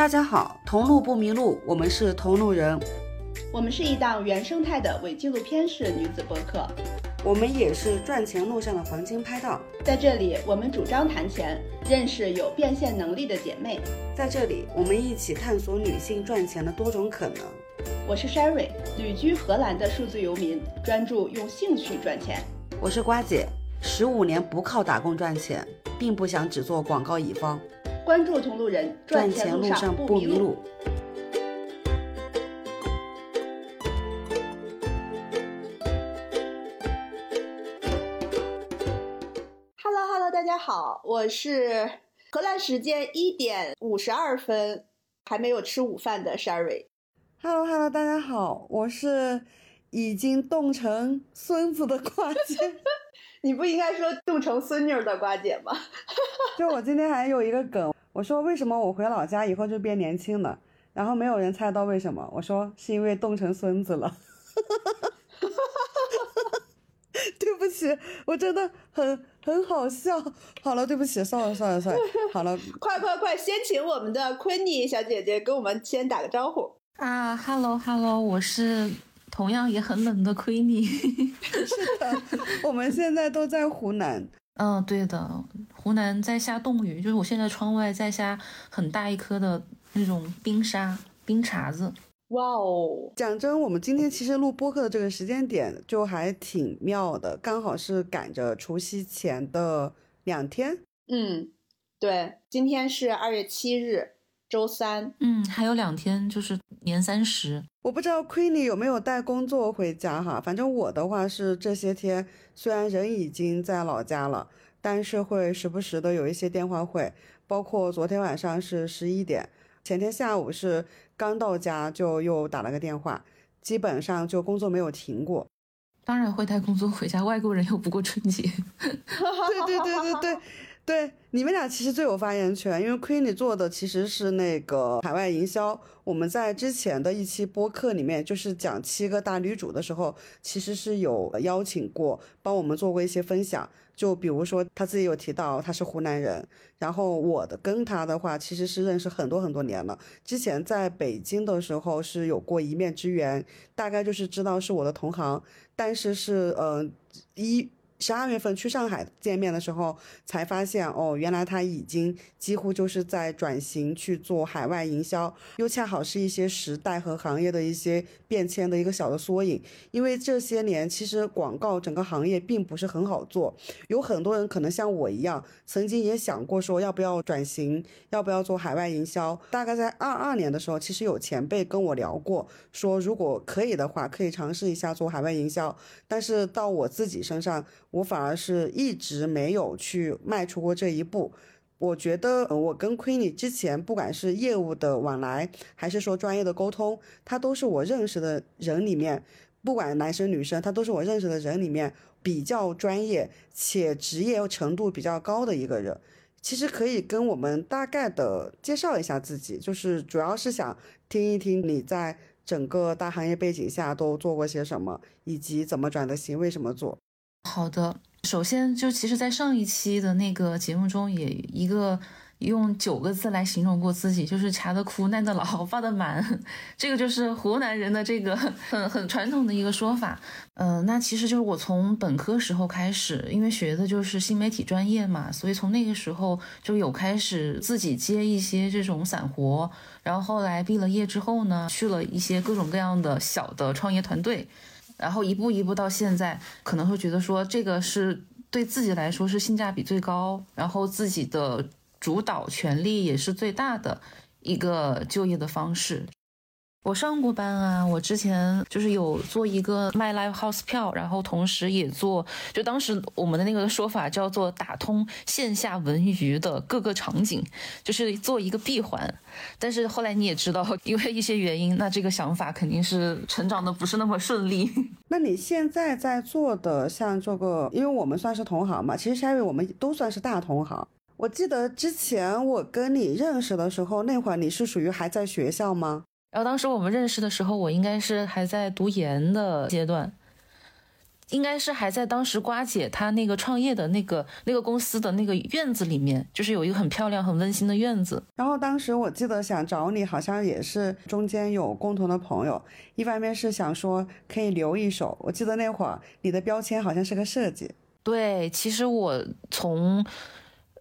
大家好，同路不迷路，我们是同路人，我们是一档原生态的伪纪录片式女子播客，我们也是赚钱路上的黄金拍档。在这里，我们主张谈钱，认识有变现能力的姐妹。在这里，我们一起探索女性赚钱的多种可能。我是 Sherry，旅居荷兰的数字游民，专注用兴趣赚钱。我是瓜姐，十五年不靠打工赚钱，并不想只做广告乙方。关注同路人，赚钱路上不迷路。Hello Hello，大家好，我是荷兰时间一点五十二分还没有吃午饭的 Sherry。Hello Hello，大家好，我是已经冻成孙子的瓜姐。你不应该说冻成孙女的瓜姐吗？就我今天还有一个梗，我说为什么我回老家以后就变年轻了，然后没有人猜到为什么，我说是因为冻成孙子了。对不起，我真的很很好笑。好了，对不起，算了算了算了。好了，快快快，先请我们的昆妮小姐姐跟我们先打个招呼啊！Hello Hello，我是。同样也很冷的亏你，是的，我们现在都在湖南。嗯，对的，湖南在下冻雨，就是我现在窗外在下很大一颗的那种冰沙、冰碴子。哇哦，讲真，我们今天其实录播客的这个时间点就还挺妙的，刚好是赶着除夕前的两天。嗯，对，今天是二月七日。周三，嗯，还有两天就是年三十。我不知道 Queenie 有没有带工作回家哈，反正我的话是这些天，虽然人已经在老家了，但是会时不时的有一些电话会，包括昨天晚上是十一点，前天下午是刚到家就又打了个电话，基本上就工作没有停过。当然会带工作回家，外国人又不过春节。对对对对对。对，你们俩其实最有发言权，因为 Queenie 做的其实是那个海外营销。我们在之前的一期播客里面，就是讲七个大女主的时候，其实是有邀请过，帮我们做过一些分享。就比如说他自己有提到他是湖南人，然后我的跟他的话其实是认识很多很多年了。之前在北京的时候是有过一面之缘，大概就是知道是我的同行，但是是呃一。十二月份去上海见面的时候，才发现哦，原来他已经几乎就是在转型去做海外营销，又恰好是一些时代和行业的一些变迁的一个小的缩影。因为这些年其实广告整个行业并不是很好做，有很多人可能像我一样，曾经也想过说要不要转型，要不要做海外营销。大概在二二年的时候，其实有前辈跟我聊过，说如果可以的话，可以尝试一下做海外营销。但是到我自己身上。我反而是一直没有去迈出过这一步。我觉得我跟 Queenie 之前，不管是业务的往来，还是说专业的沟通，他都是我认识的人里面，不管男生女生，他都是我认识的人里面比较专业且职业程度比较高的一个人。其实可以跟我们大概的介绍一下自己，就是主要是想听一听你在整个大行业背景下都做过些什么，以及怎么转的型，为什么做。好的，首先就其实，在上一期的那个节目中，也一个用九个字来形容过自己，就是掐的苦，耐的老，发的满。这个就是湖南人的这个很很传统的一个说法。嗯，那其实就是我从本科时候开始，因为学的就是新媒体专业嘛，所以从那个时候就有开始自己接一些这种散活。然后后来毕了业之后呢，去了一些各种各样的小的创业团队。然后一步一步到现在，可能会觉得说这个是对自己来说是性价比最高，然后自己的主导权利也是最大的一个就业的方式。我上过班啊，我之前就是有做一个卖 live house 票，然后同时也做，就当时我们的那个说法叫做打通线下文娱的各个场景，就是做一个闭环。但是后来你也知道，因为一些原因，那这个想法肯定是成长的不是那么顺利。那你现在在做的像这个，因为我们算是同行嘛，其实 Sherry 我们都算是大同行。我记得之前我跟你认识的时候，那会儿你是属于还在学校吗？然后当时我们认识的时候，我应该是还在读研的阶段。应该是还在当时瓜姐她那个创业的那个那个公司的那个院子里面，就是有一个很漂亮、很温馨的院子。然后当时我记得想找你，好像也是中间有共同的朋友，一方面是想说可以留一手。我记得那会儿你的标签好像是个设计。对，其实我从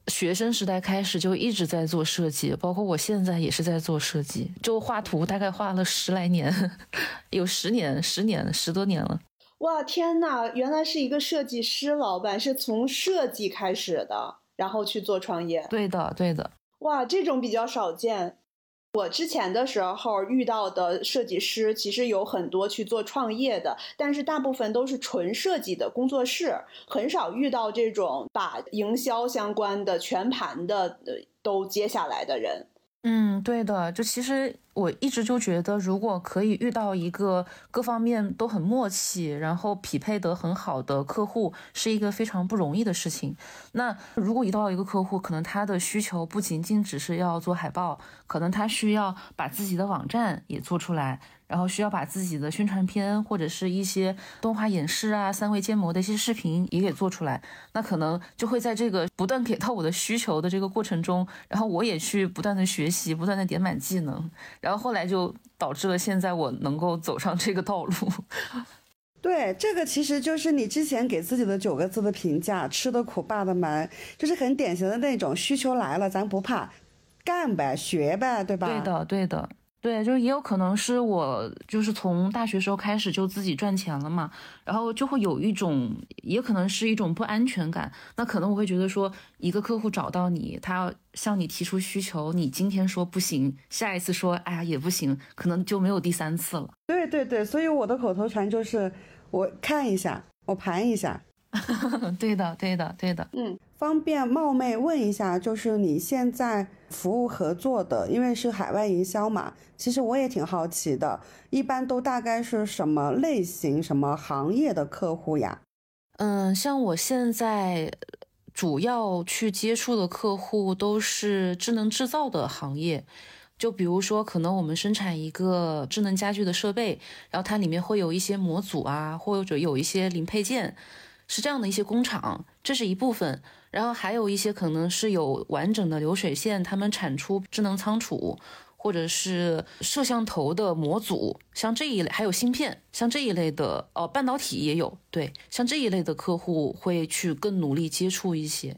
学生时代开始就一直在做设计，包括我现在也是在做设计，就画图大概画了十来年，有十年、十年、十多年了。哇，天呐，原来是一个设计师老板，是从设计开始的，然后去做创业。对的，对的。哇，这种比较少见。我之前的时候遇到的设计师，其实有很多去做创业的，但是大部分都是纯设计的工作室，很少遇到这种把营销相关的全盘的都接下来的人。嗯，对的，就其实我一直就觉得，如果可以遇到一个各方面都很默契，然后匹配得很好的客户，是一个非常不容易的事情。那如果遇到一个客户，可能他的需求不仅仅只是要做海报，可能他需要把自己的网站也做出来。然后需要把自己的宣传片或者是一些动画演示啊、三维建模的一些视频也给做出来，那可能就会在这个不断给到我的需求的这个过程中，然后我也去不断的学习，不断的点满技能，然后后来就导致了现在我能够走上这个道路。对，这个其实就是你之前给自己的九个字的评价：吃的苦，霸的蛮，就是很典型的那种需求来了，咱不怕，干呗，学呗，对吧？对的，对的。对，就是也有可能是我就是从大学时候开始就自己赚钱了嘛，然后就会有一种，也可能是一种不安全感。那可能我会觉得说，一个客户找到你，他要向你提出需求，你今天说不行，下一次说哎呀也不行，可能就没有第三次了。对对对，所以我的口头禅就是我看一下，我盘一下。对的，对的，对的。嗯，方便冒昧问一下，就是你现在服务合作的，因为是海外营销嘛，其实我也挺好奇的，一般都大概是什么类型、什么行业的客户呀？嗯，像我现在主要去接触的客户都是智能制造的行业，就比如说，可能我们生产一个智能家居的设备，然后它里面会有一些模组啊，或者有一些零配件。是这样的一些工厂，这是一部分，然后还有一些可能是有完整的流水线，他们产出智能仓储，或者是摄像头的模组，像这一类，还有芯片，像这一类的，哦，半导体也有，对，像这一类的客户会去更努力接触一些。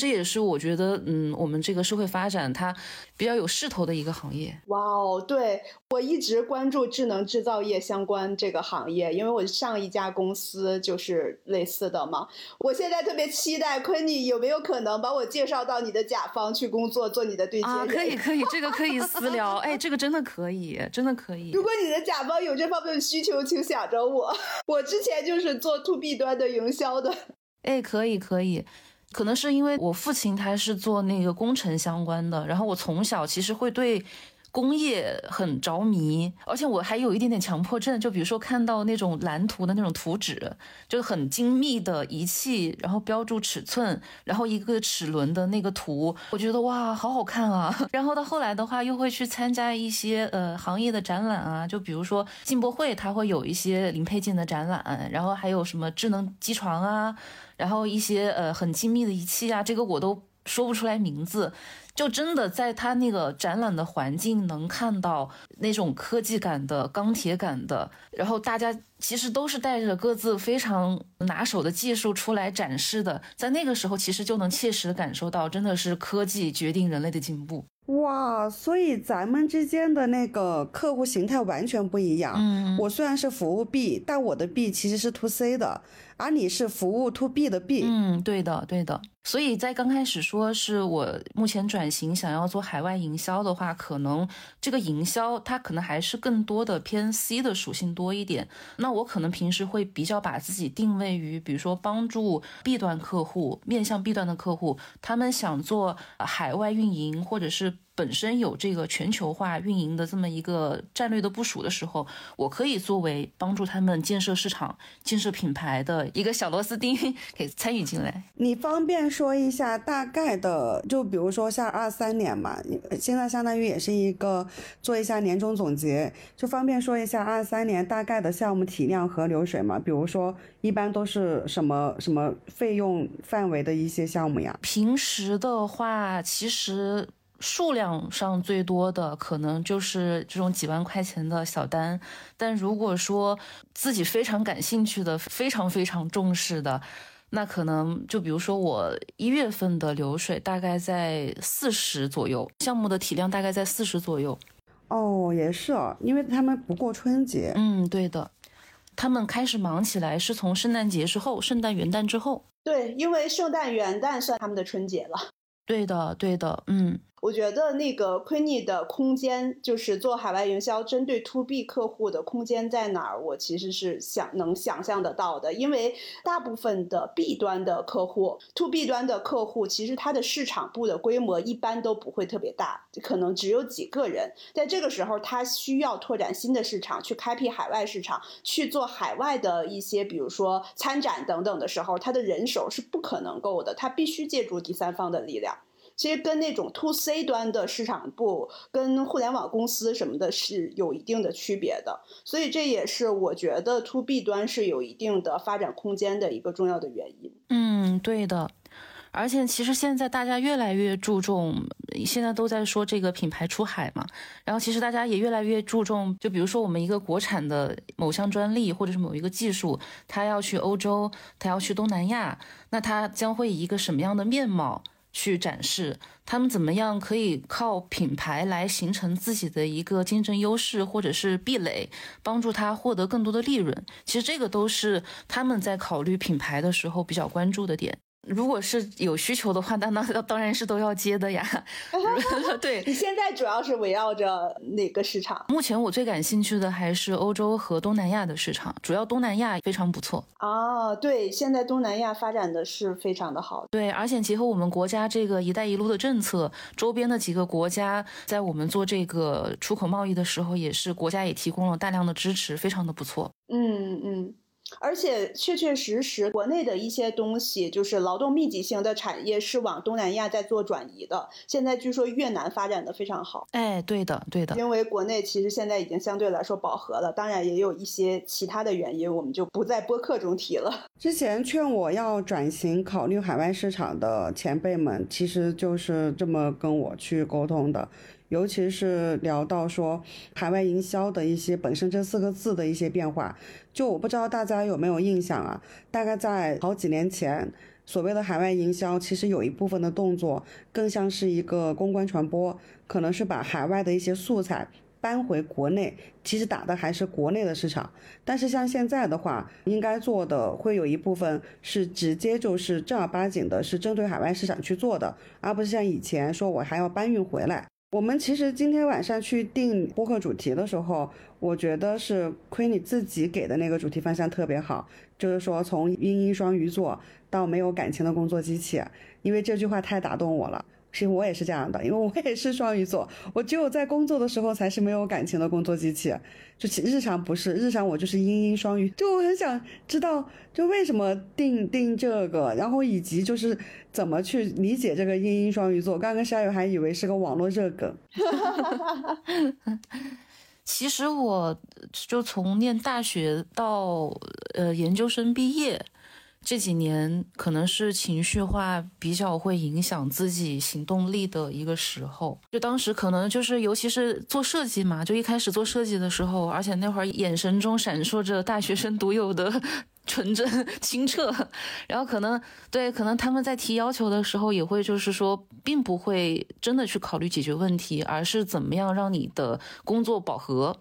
这也是我觉得，嗯，我们这个社会发展它比较有势头的一个行业。哇哦，对我一直关注智能制造业相关这个行业，因为我上一家公司就是类似的嘛。我现在特别期待昆尼有没有可能把我介绍到你的甲方去工作，做你的对接人？可以，可以，这个可以私聊。哎，这个真的可以，真的可以。如果你的甲方有这方面的需求，请想着我。我之前就是做 to B 端的营销的。哎，可以，可以。可能是因为我父亲他是做那个工程相关的，然后我从小其实会对工业很着迷，而且我还有一点点强迫症，就比如说看到那种蓝图的那种图纸，就很精密的仪器，然后标注尺寸，然后一个齿轮的那个图，我觉得哇，好好看啊。然后到后来的话，又会去参加一些呃行业的展览啊，就比如说进博会，它会有一些零配件的展览，然后还有什么智能机床啊。然后一些呃很精密的仪器啊，这个我都说不出来名字，就真的在他那个展览的环境能看到那种科技感的、钢铁感的，然后大家其实都是带着各自非常拿手的技术出来展示的，在那个时候其实就能切实感受到，真的是科技决定人类的进步。哇，所以咱们之间的那个客户形态完全不一样。嗯，我虽然是服务 B，但我的 B 其实是 to C 的。而你是服务 to B 的 B，嗯，对的，对的。所以在刚开始说是我目前转型想要做海外营销的话，可能这个营销它可能还是更多的偏 C 的属性多一点。那我可能平时会比较把自己定位于，比如说帮助 B 端客户，面向 B 端的客户，他们想做海外运营或者是本身有这个全球化运营的这么一个战略的部署的时候，我可以作为帮助他们建设市场、建设品牌的一个小螺丝钉，给参与进来。你方便说一下大概的，就比如说像二三年嘛，现在相当于也是一个做一下年终总结，就方便说一下二三年大概的项目体量和流水嘛？比如说一般都是什么什么费用范围的一些项目呀？平时的话，其实。数量上最多的可能就是这种几万块钱的小单，但如果说自己非常感兴趣的、非常非常重视的，那可能就比如说我一月份的流水大概在四十左右，项目的体量大概在四十左右。哦，也是哦，因为他们不过春节。嗯，对的，他们开始忙起来是从圣诞节之后，圣诞元旦之后。对，因为圣诞元旦算他们的春节了。对的，对的，嗯。我觉得那个 Queenie 的空间，就是做海外营销针对 To B 客户的空间在哪儿？我其实是想能想象得到的，因为大部分的 B 端的客户，To B 端的客户，其实它的市场部的规模一般都不会特别大，可能只有几个人。在这个时候，他需要拓展新的市场，去开辟海外市场，去做海外的一些，比如说参展等等的时候，他的人手是不可能够的，他必须借助第三方的力量。其实跟那种 to C 端的市场部、跟互联网公司什么的是有一定的区别的，所以这也是我觉得 to B 端是有一定的发展空间的一个重要的原因。嗯，对的。而且其实现在大家越来越注重，现在都在说这个品牌出海嘛，然后其实大家也越来越注重，就比如说我们一个国产的某项专利或者是某一个技术，它要去欧洲，它要去东南亚，那它将会以一个什么样的面貌？去展示他们怎么样可以靠品牌来形成自己的一个竞争优势或者是壁垒，帮助他获得更多的利润。其实这个都是他们在考虑品牌的时候比较关注的点。如果是有需求的话，那那当然是都要接的呀。对你现在主要是围绕着哪个市场？目前我最感兴趣的还是欧洲和东南亚的市场，主要东南亚非常不错。哦，对，现在东南亚发展的是非常的好。对，而且结合我们国家这个“一带一路”的政策，周边的几个国家在我们做这个出口贸易的时候，也是国家也提供了大量的支持，非常的不错。嗯嗯。而且确确实实，国内的一些东西就是劳动密集型的产业是往东南亚在做转移的。现在据说越南发展的非常好。哎，对的，对的。因为国内其实现在已经相对来说饱和了，当然也有一些其他的原因，我们就不在播客中提了。之前劝我要转型考虑海外市场的前辈们，其实就是这么跟我去沟通的。尤其是聊到说海外营销的一些本身这四个字的一些变化，就我不知道大家有没有印象啊？大概在好几年前，所谓的海外营销，其实有一部分的动作更像是一个公关传播，可能是把海外的一些素材搬回国内，其实打的还是国内的市场。但是像现在的话，应该做的会有一部分是直接就是正儿八经的是针对海外市场去做的，而不是像以前说我还要搬运回来。我们其实今天晚上去定播客主题的时候，我觉得是亏你自己给的那个主题方向特别好，就是说从英英双鱼座到没有感情的工作机器，因为这句话太打动我了。其实我也是这样的，因为我也是双鱼座，我只有在工作的时候才是没有感情的工作机器，就其日常不是，日常我就是阴阴双鱼，就我很想知道，就为什么定定这个，然后以及就是怎么去理解这个阴阴双鱼座。刚刚夏雨还以为是个网络热梗，其实我就从念大学到呃研究生毕业。这几年可能是情绪化比较会影响自己行动力的一个时候，就当时可能就是，尤其是做设计嘛，就一开始做设计的时候，而且那会儿眼神中闪烁着大学生独有的 纯真清澈，然后可能对，可能他们在提要求的时候也会就是说，并不会真的去考虑解决问题，而是怎么样让你的工作饱和。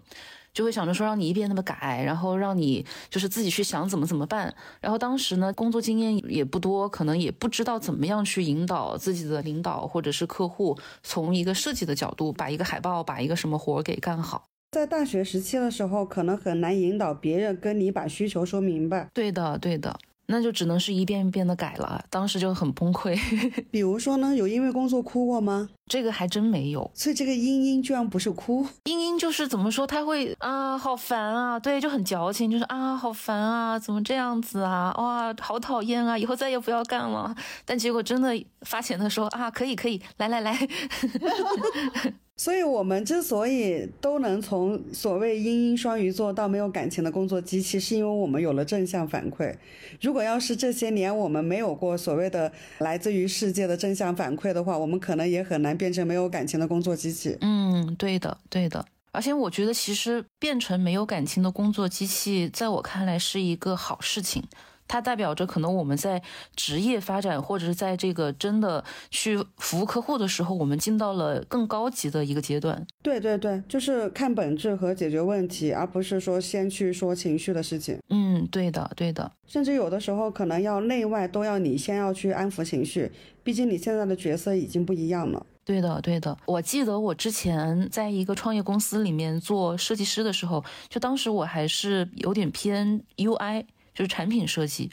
就会想着说让你一遍那么改，然后让你就是自己去想怎么怎么办。然后当时呢，工作经验也不多，可能也不知道怎么样去引导自己的领导或者是客户，从一个设计的角度把一个海报、把一个什么活给干好。在大学时期的时候，可能很难引导别人跟你把需求说明白。对的，对的。那就只能是一遍一遍的改了，当时就很崩溃。比如说呢，有因为工作哭过吗？这个还真没有。所以这个英英居然不是哭，英英就是怎么说，他会啊，好烦啊，对，就很矫情，就是啊，好烦啊，怎么这样子啊，哇，好讨厌啊，以后再也不要干了。但结果真的发钱的时候啊，可以可以，来来来。所以，我们之所以都能从所谓英英双鱼座到没有感情的工作机器，是因为我们有了正向反馈。如果要是这些年我们没有过所谓的来自于世界的正向反馈的话，我们可能也很难变成没有感情的工作机器。嗯，对的，对的。而且我觉得，其实变成没有感情的工作机器，在我看来是一个好事情。它代表着可能我们在职业发展，或者是在这个真的去服务客户的时候，我们进到了更高级的一个阶段。对对对，就是看本质和解决问题，而不是说先去说情绪的事情。嗯，对的，对的。甚至有的时候可能要内外都要你先要去安抚情绪，毕竟你现在的角色已经不一样了。对的，对的。我记得我之前在一个创业公司里面做设计师的时候，就当时我还是有点偏 UI。就是产品设计，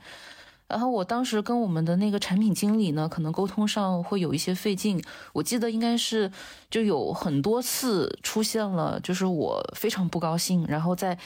然后我当时跟我们的那个产品经理呢，可能沟通上会有一些费劲。我记得应该是就有很多次出现了，就是我非常不高兴，然后在。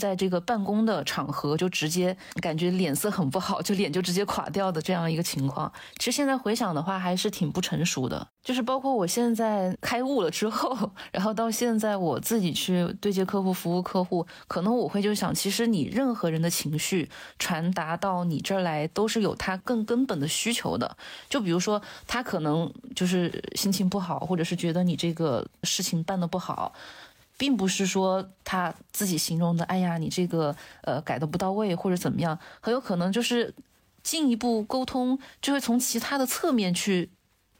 在这个办公的场合，就直接感觉脸色很不好，就脸就直接垮掉的这样一个情况。其实现在回想的话，还是挺不成熟的。就是包括我现在开悟了之后，然后到现在我自己去对接客户、服务客户，可能我会就想，其实你任何人的情绪传达到你这儿来，都是有他更根本的需求的。就比如说，他可能就是心情不好，或者是觉得你这个事情办得不好。并不是说他自己形容的，哎呀，你这个呃改的不到位或者怎么样，很有可能就是进一步沟通，就会从其他的侧面去，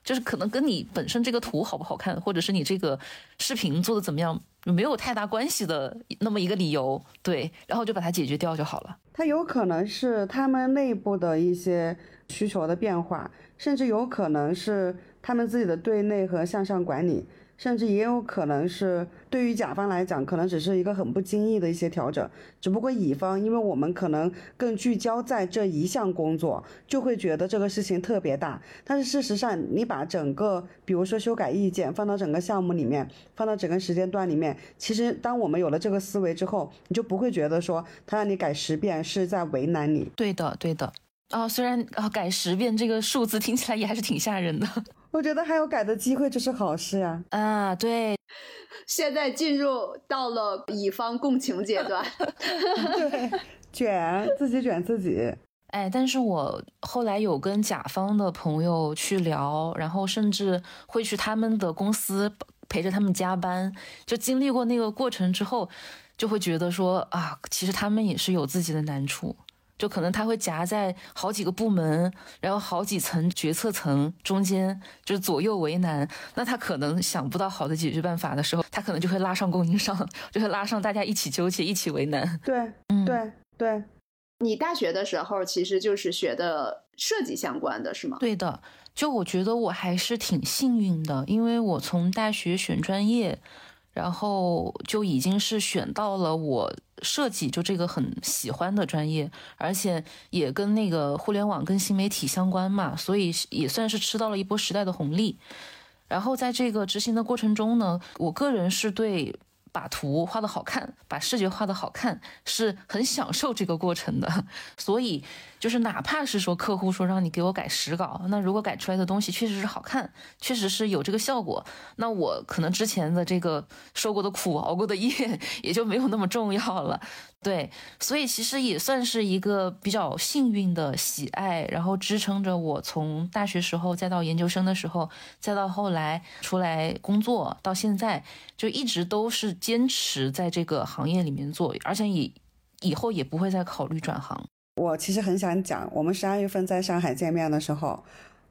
就是可能跟你本身这个图好不好看，或者是你这个视频做的怎么样，没有太大关系的那么一个理由，对，然后就把它解决掉就好了。它有可能是他们内部的一些需求的变化，甚至有可能是他们自己的对内和向上管理。甚至也有可能是对于甲方来讲，可能只是一个很不经意的一些调整。只不过乙方，因为我们可能更聚焦在这一项工作，就会觉得这个事情特别大。但是事实上，你把整个，比如说修改意见放到整个项目里面，放到整个时间段里面，其实当我们有了这个思维之后，你就不会觉得说他让你改十遍是在为难你。对的，对的。啊，虽然啊改十遍这个数字听起来也还是挺吓人的。我觉得还有改的机会，这是好事啊！啊，对，现在进入到了乙方共情阶段，对，卷自己卷自己。哎，但是我后来有跟甲方的朋友去聊，然后甚至会去他们的公司陪着他们加班，就经历过那个过程之后，就会觉得说啊，其实他们也是有自己的难处。就可能他会夹在好几个部门，然后好几层决策层中间，就是左右为难。那他可能想不到好的解决办法的时候，他可能就会拉上供应商，就会拉上大家一起纠结，一起为难。对，嗯，对对。你大学的时候其实就是学的设计相关的是吗？对的。就我觉得我还是挺幸运的，因为我从大学选专业。然后就已经是选到了我设计就这个很喜欢的专业，而且也跟那个互联网跟新媒体相关嘛，所以也算是吃到了一波时代的红利。然后在这个执行的过程中呢，我个人是对。把图画的好看，把视觉画的好看，是很享受这个过程的。所以，就是哪怕是说客户说让你给我改实稿，那如果改出来的东西确实是好看，确实是有这个效果，那我可能之前的这个受过的苦、熬过的夜 也就没有那么重要了。对，所以其实也算是一个比较幸运的喜爱，然后支撑着我从大学时候，再到研究生的时候，再到后来出来工作，到现在就一直都是坚持在这个行业里面做，而且以以后也不会再考虑转行。我其实很想讲，我们十二月份在上海见面的时候，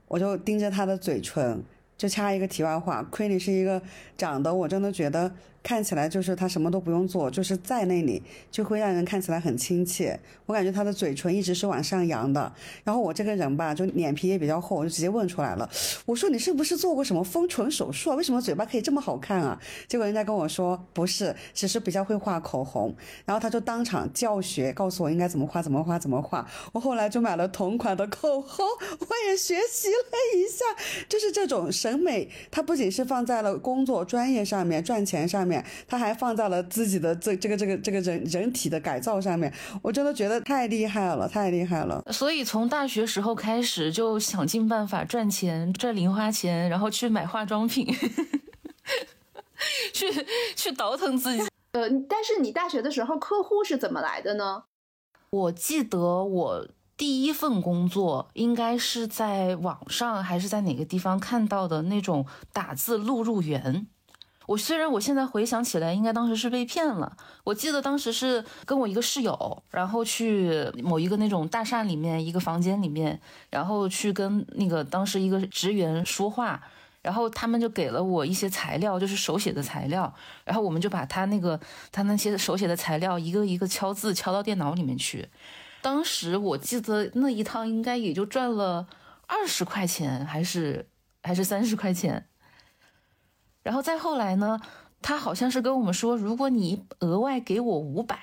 我就盯着他的嘴唇，就插一个题外话，亏你是一个长得我真的觉得看起来就是他什么都不用做，就是在那里就会让人看起来很亲切。我感觉他的嘴唇一直是往上扬的。然后我这个人吧，就脸皮也比较厚，我就直接问出来了，我说你是不是做过什么丰唇手术啊？为什么嘴巴可以这么好看啊？结果人家跟我说不是，只是比较会画口红。然后他就当场教学，告诉我应该怎么画，怎么画，怎么画。我后来就买了同款的口红，我也学习了一下，就是这种审美，它不仅是放在了工作专业上面赚钱上面，它还放在了自己的这这个这个这个人人体的改造上面。我真的觉得太厉害了，太厉害了。所以从大学时候开始就想尽办法赚钱，赚零花钱，然后去买化妆品，去去倒腾自己。呃，但是你大学的时候客户是怎么来的呢？我记得我第一份工作应该是在网上还是在哪个地方看到的那种打字录入员。我虽然我现在回想起来，应该当时是被骗了。我记得当时是跟我一个室友，然后去某一个那种大厦里面一个房间里面，然后去跟那个当时一个职员说话。然后他们就给了我一些材料，就是手写的材料。然后我们就把他那个他那些手写的材料一个一个敲字敲到电脑里面去。当时我记得那一趟应该也就赚了二十块钱，还是还是三十块钱。然后再后来呢，他好像是跟我们说，如果你额外给我五百，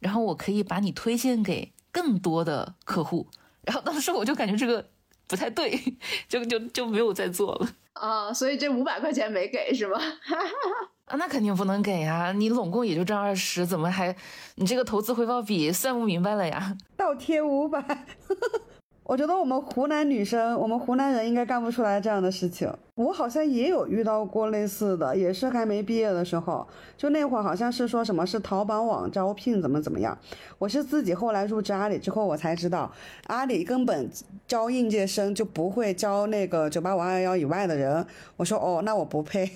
然后我可以把你推荐给更多的客户。然后当时我就感觉这个不太对，就就就没有再做了。啊，所以这五百块钱没给是吗？啊，那肯定不能给啊！你拢共也就挣二十，怎么还你这个投资回报比算不明白了呀？倒贴五百。我觉得我们湖南女生，我们湖南人应该干不出来这样的事情。我好像也有遇到过类似的，也是还没毕业的时候，就那会儿好像是说什么是淘宝网招聘怎么怎么样。我是自己后来入职阿里之后，我才知道阿里根本招应届生就不会招那个九八五二幺幺以外的人。我说哦，那我不配。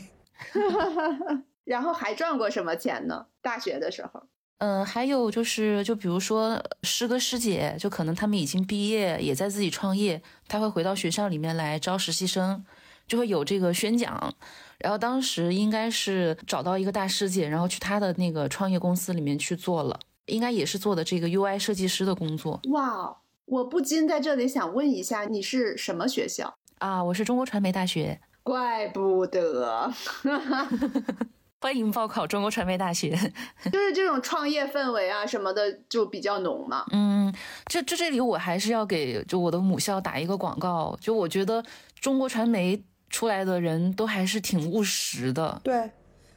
然后还赚过什么钱呢？大学的时候。嗯，还有就是，就比如说师哥师姐，就可能他们已经毕业，也在自己创业，他会回到学校里面来招实习生，就会有这个宣讲。然后当时应该是找到一个大师姐，然后去他的那个创业公司里面去做了，应该也是做的这个 UI 设计师的工作。哇，我不禁在这里想问一下，你是什么学校啊？我是中国传媒大学。怪不得。欢迎报考中国传媒大学，就是这种创业氛围啊什么的就比较浓嘛。嗯，这这这里我还是要给就我的母校打一个广告，就我觉得中国传媒出来的人都还是挺务实的。对，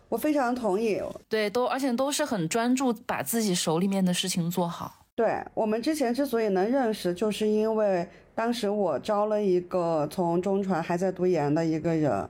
我非常同意。对，都而且都是很专注把自己手里面的事情做好。对我们之前之所以能认识，就是因为当时我招了一个从中传还在读研的一个人。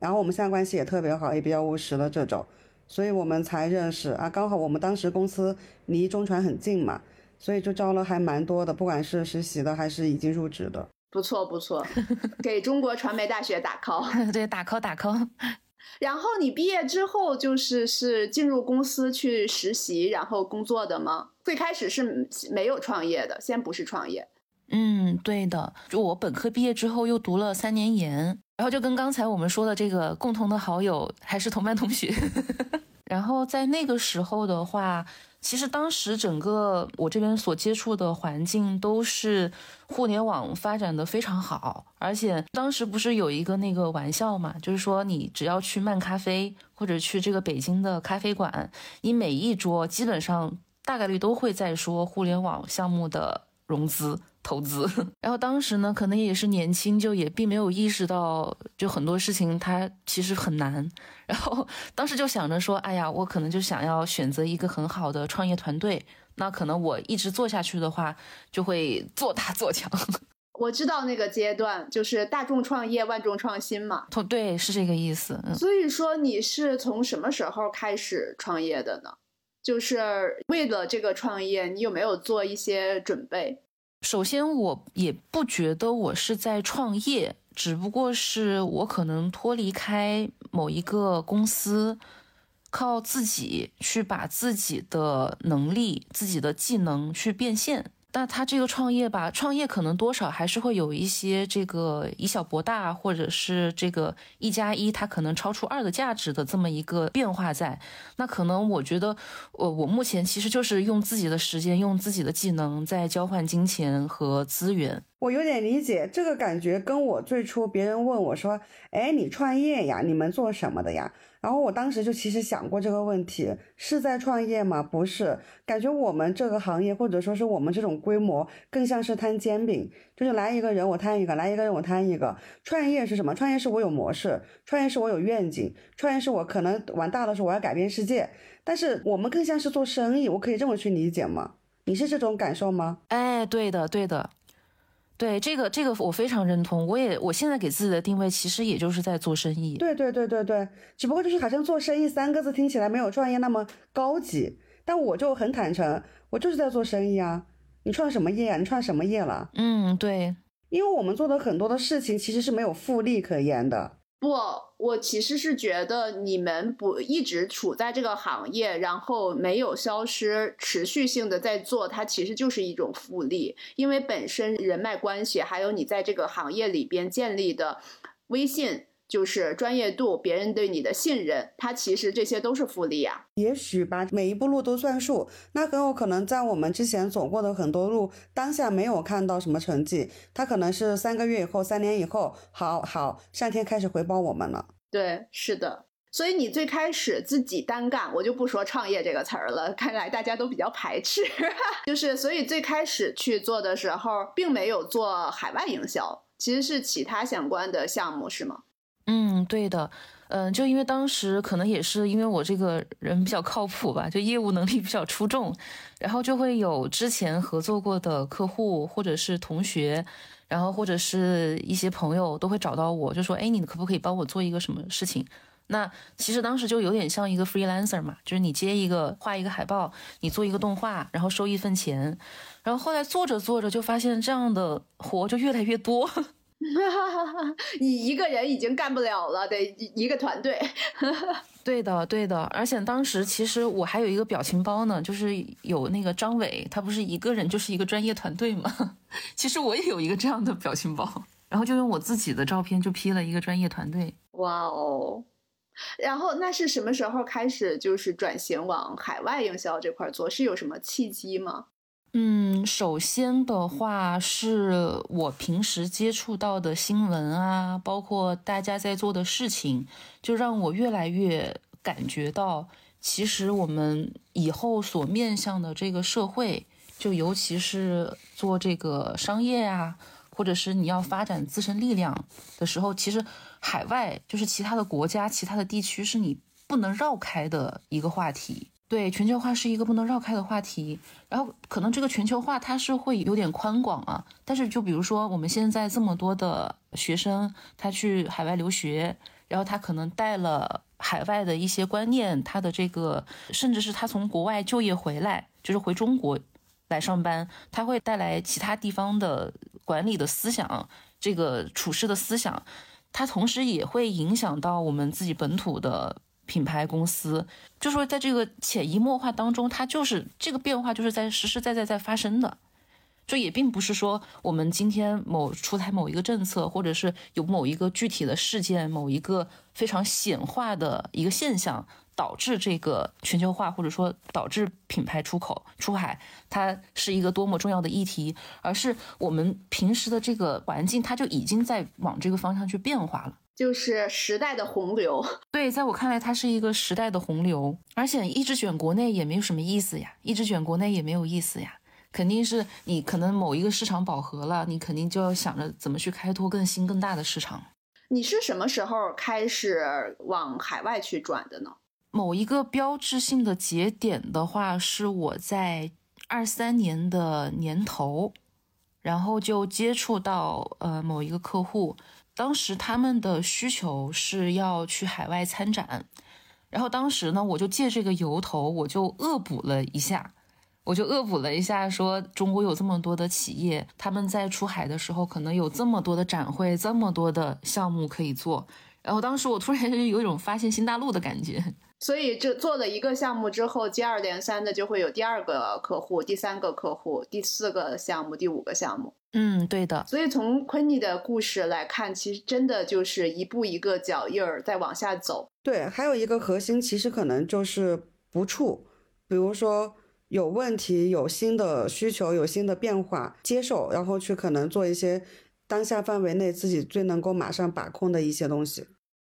然后我们现在关系也特别好，也比较务实的这种，所以我们才认识啊。刚好我们当时公司离中传很近嘛，所以就招了还蛮多的，不管是实习的还是已经入职的。不错不错，给中国传媒大学打 call。对，打 call 打 call。然后你毕业之后就是是进入公司去实习，然后工作的吗？最开始是没有创业的，先不是创业。嗯，对的。就我本科毕业之后又读了三年研。然后就跟刚才我们说的这个共同的好友还是同班同学，然后在那个时候的话，其实当时整个我这边所接触的环境都是互联网发展的非常好，而且当时不是有一个那个玩笑嘛，就是说你只要去漫咖啡或者去这个北京的咖啡馆，你每一桌基本上大概率都会在说互联网项目的融资。投资，然后当时呢，可能也是年轻，就也并没有意识到，就很多事情它其实很难。然后当时就想着说，哎呀，我可能就想要选择一个很好的创业团队，那可能我一直做下去的话，就会做大做强。我知道那个阶段就是大众创业，万众创新嘛。对，是这个意思。所以说你是从什么时候开始创业的呢？就是为了这个创业，你有没有做一些准备？首先，我也不觉得我是在创业，只不过是我可能脱离开某一个公司，靠自己去把自己的能力、自己的技能去变现。那他这个创业吧，创业可能多少还是会有一些这个以小博大，或者是这个一加一它可能超出二的价值的这么一个变化在。那可能我觉得，我我目前其实就是用自己的时间，用自己的技能在交换金钱和资源。我有点理解这个感觉，跟我最初别人问我说：“哎，你创业呀？你们做什么的呀？”然后我当时就其实想过这个问题，是在创业吗？不是，感觉我们这个行业或者说是我们这种规模，更像是摊煎饼，就是来一个人我摊一个，来一个人我摊一个。创业是什么？创业是我有模式，创业是我有愿景，创业是我可能玩大的时候我要改变世界。但是我们更像是做生意，我可以这么去理解吗？你是这种感受吗？哎，对的，对的。对这个，这个我非常认同。我也，我现在给自己的定位其实也就是在做生意。对对对对对，只不过就是好像做生意三个字听起来没有创业那么高级。但我就很坦诚，我就是在做生意啊。你创什么业啊？你创什么业了？嗯，对，因为我们做的很多的事情其实是没有复利可言的。不，我其实是觉得你们不一直处在这个行业，然后没有消失，持续性的在做，它其实就是一种复利。因为本身人脉关系，还有你在这个行业里边建立的微信。就是专业度，别人对你的信任，它其实这些都是复利啊。也许吧，每一步路都算数，那很有可能在我们之前走过的很多路，当下没有看到什么成绩，它可能是三个月以后、三年以后，好好上天开始回报我们了。对，是的。所以你最开始自己单干，我就不说创业这个词儿了，看来大家都比较排斥。就是所以最开始去做的时候，并没有做海外营销，其实是其他相关的项目，是吗？嗯，对的，嗯，就因为当时可能也是因为我这个人比较靠谱吧，就业务能力比较出众，然后就会有之前合作过的客户或者是同学，然后或者是一些朋友都会找到我，就说，哎，你可不可以帮我做一个什么事情？那其实当时就有点像一个 freelancer 嘛，就是你接一个画一个海报，你做一个动画，然后收一份钱，然后后来做着做着就发现这样的活就越来越多。你一个人已经干不了了，得一个团队。对的，对的。而且当时其实我还有一个表情包呢，就是有那个张伟，他不是一个人就是一个专业团队嘛。其实我也有一个这样的表情包，然后就用我自己的照片就 P 了一个专业团队。哇哦！然后那是什么时候开始就是转型往海外营销这块做？是有什么契机吗？嗯，首先的话是我平时接触到的新闻啊，包括大家在做的事情，就让我越来越感觉到，其实我们以后所面向的这个社会，就尤其是做这个商业啊，或者是你要发展自身力量的时候，其实海外就是其他的国家、其他的地区是你不能绕开的一个话题。对，全球化是一个不能绕开的话题。然后可能这个全球化它是会有点宽广啊，但是就比如说我们现在这么多的学生，他去海外留学，然后他可能带了海外的一些观念，他的这个甚至是他从国外就业回来，就是回中国来上班，他会带来其他地方的管理的思想，这个处事的思想，它同时也会影响到我们自己本土的。品牌公司就说，在这个潜移默化当中，它就是这个变化，就是在实实在在在发生的。就也并不是说我们今天某出台某一个政策，或者是有某一个具体的事件、某一个非常显化的一个现象，导致这个全球化，或者说导致品牌出口出海，它是一个多么重要的议题，而是我们平时的这个环境，它就已经在往这个方向去变化了。就是时代的洪流，对，在我看来，它是一个时代的洪流，而且一直卷国内也没有什么意思呀，一直卷国内也没有意思呀，肯定是你可能某一个市场饱和了，你肯定就要想着怎么去开拓更新更大的市场。你是什么时候开始往海外去转的呢？某一个标志性的节点的话，是我在二三年的年头，然后就接触到呃某一个客户。当时他们的需求是要去海外参展，然后当时呢，我就借这个由头，我就恶补了一下，我就恶补了一下，说中国有这么多的企业，他们在出海的时候可能有这么多的展会，这么多的项目可以做。然后当时我突然 有一种发现新大陆的感觉。所以就做了一个项目之后，接二连三的就会有第二个客户、第三个客户、第四个项目、第五个项目。嗯，对的。所以从昆尼的故事来看，其实真的就是一步一个脚印儿在往下走。对，还有一个核心，其实可能就是不处，比如说有问题、有新的需求、有新的变化，接受，然后去可能做一些当下范围内自己最能够马上把控的一些东西。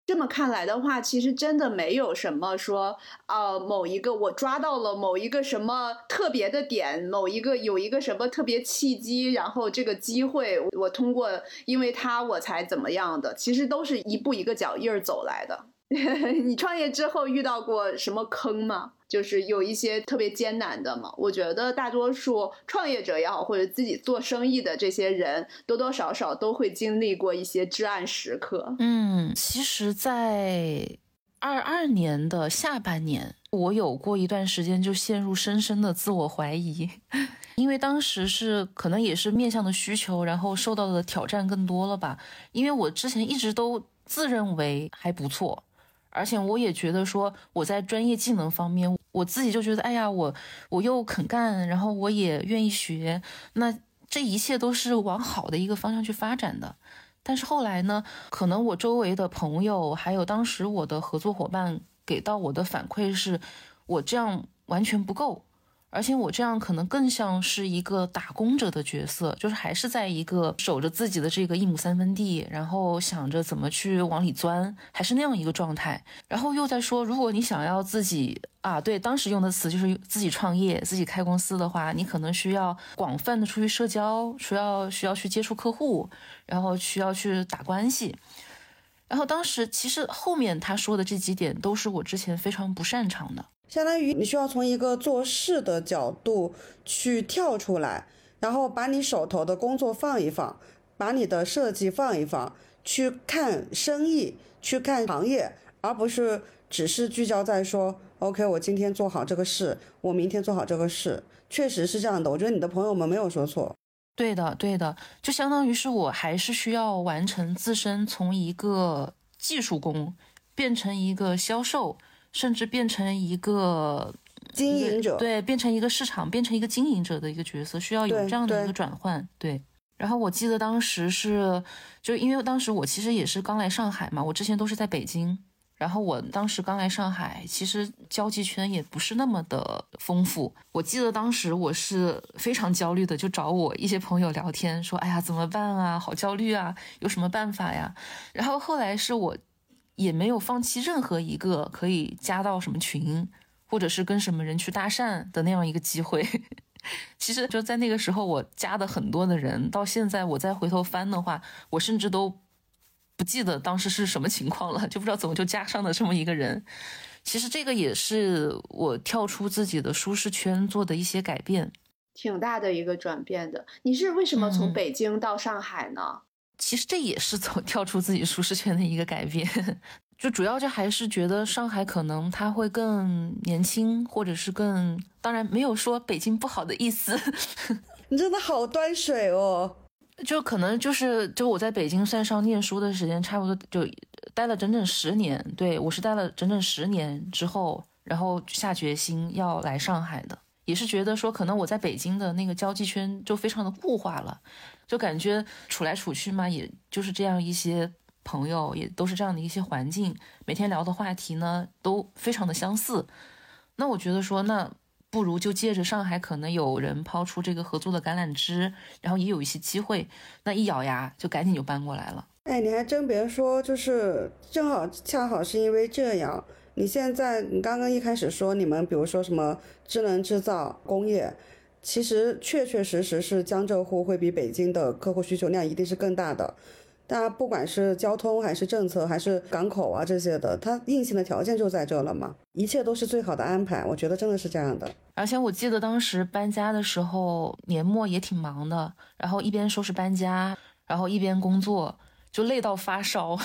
这么看来的话，其实真的没有什么说，呃，某一个我抓到了某一个什么特别的点，某一个有一个什么特别契机，然后这个机会我通过因为它我才怎么样的，其实都是一步一个脚印儿走来的。你创业之后遇到过什么坑吗？就是有一些特别艰难的嘛。我觉得大多数创业者也好，或者自己做生意的这些人，多多少少都会经历过一些至暗时刻。嗯，其实，在二二年的下半年，我有过一段时间就陷入深深的自我怀疑，因为当时是可能也是面向的需求，然后受到的挑战更多了吧。因为我之前一直都自认为还不错。而且我也觉得说我在专业技能方面，我自己就觉得，哎呀，我我又肯干，然后我也愿意学，那这一切都是往好的一个方向去发展的。但是后来呢，可能我周围的朋友，还有当时我的合作伙伴给到我的反馈是，我这样完全不够。而且我这样可能更像是一个打工者的角色，就是还是在一个守着自己的这个一亩三分地，然后想着怎么去往里钻，还是那样一个状态。然后又在说，如果你想要自己啊，对，当时用的词就是自己创业、自己开公司的话，你可能需要广泛的出去社交，需要需要去接触客户，然后需要去打关系。然后当时其实后面他说的这几点都是我之前非常不擅长的。相当于你需要从一个做事的角度去跳出来，然后把你手头的工作放一放，把你的设计放一放，去看生意，去看行业，而不是只是聚焦在说，OK，我今天做好这个事，我明天做好这个事，确实是这样的。我觉得你的朋友们没有说错。对的，对的，就相当于是我还是需要完成自身从一个技术工变成一个销售。甚至变成一个经营者，对，变成一个市场，变成一个经营者的一个角色，需要有这样的一个转换，对。然后我记得当时是，就因为当时我其实也是刚来上海嘛，我之前都是在北京。然后我当时刚来上海，其实交际圈也不是那么的丰富。我记得当时我是非常焦虑的，就找我一些朋友聊天，说：“哎呀，怎么办啊？好焦虑啊，有什么办法呀？”然后后来是我。也没有放弃任何一个可以加到什么群，或者是跟什么人去搭讪的那样一个机会。其实就在那个时候，我加的很多的人，到现在我再回头翻的话，我甚至都不记得当时是什么情况了，就不知道怎么就加上了这么一个人。其实这个也是我跳出自己的舒适圈做的一些改变，挺大的一个转变的。你是为什么从北京到上海呢？其实这也是走 跳出自己舒适圈的一个改变，就主要就还是觉得上海可能它会更年轻，或者是更……当然没有说北京不好的意思。你真的好端水哦！就可能就是就我在北京算上念书的时间，差不多就待了整整十年。对我是待了整整十年之后，然后下决心要来上海的，也是觉得说可能我在北京的那个交际圈就非常的固化了。就感觉处来处去嘛，也就是这样一些朋友，也都是这样的一些环境，每天聊的话题呢都非常的相似。那我觉得说，那不如就借着上海可能有人抛出这个合作的橄榄枝，然后也有一些机会，那一咬牙就赶紧就搬过来了。哎，你还真别说，就是正好恰好是因为这样，你现在你刚刚一开始说你们比如说什么智能制造工业。其实确确实实是江浙沪会比北京的客户需求量一定是更大的，大家不管是交通还是政策还是港口啊这些的，它硬性的条件就在这了嘛，一切都是最好的安排，我觉得真的是这样的。而且我记得当时搬家的时候，年末也挺忙的，然后一边收拾搬家，然后一边工作，就累到发烧。